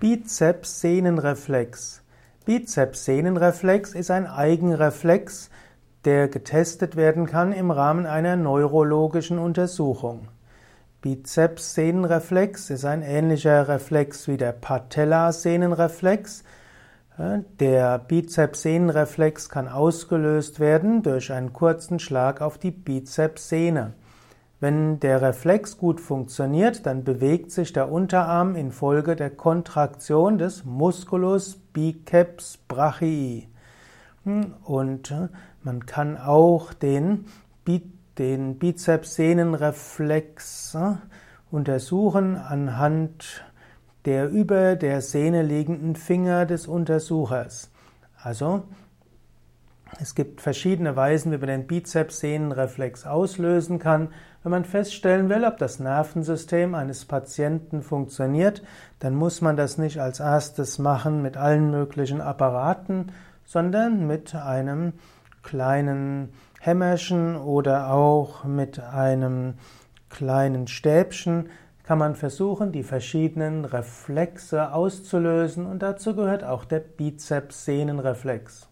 Bizeps-Sehnenreflex. Bizeps-Sehnenreflex ist ein Eigenreflex, der getestet werden kann im Rahmen einer neurologischen Untersuchung. Bizeps-Sehnenreflex ist ein ähnlicher Reflex wie der Patella-Sehnenreflex. Der Bizeps-Sehnenreflex kann ausgelöst werden durch einen kurzen Schlag auf die Bizepssehne. Wenn der Reflex gut funktioniert, dann bewegt sich der Unterarm infolge der Kontraktion des Musculus biceps brachii. Und äh, man kann auch den, den Bizepssehnenreflex äh, untersuchen anhand der über der Sehne liegenden Finger des Untersuchers. Also es gibt verschiedene Weisen, wie man den Bizepssehnenreflex auslösen kann. Wenn man feststellen will, ob das Nervensystem eines Patienten funktioniert, dann muss man das nicht als erstes machen mit allen möglichen Apparaten, sondern mit einem kleinen Hämmerchen oder auch mit einem kleinen Stäbchen kann man versuchen, die verschiedenen Reflexe auszulösen und dazu gehört auch der Bizepssehnenreflex.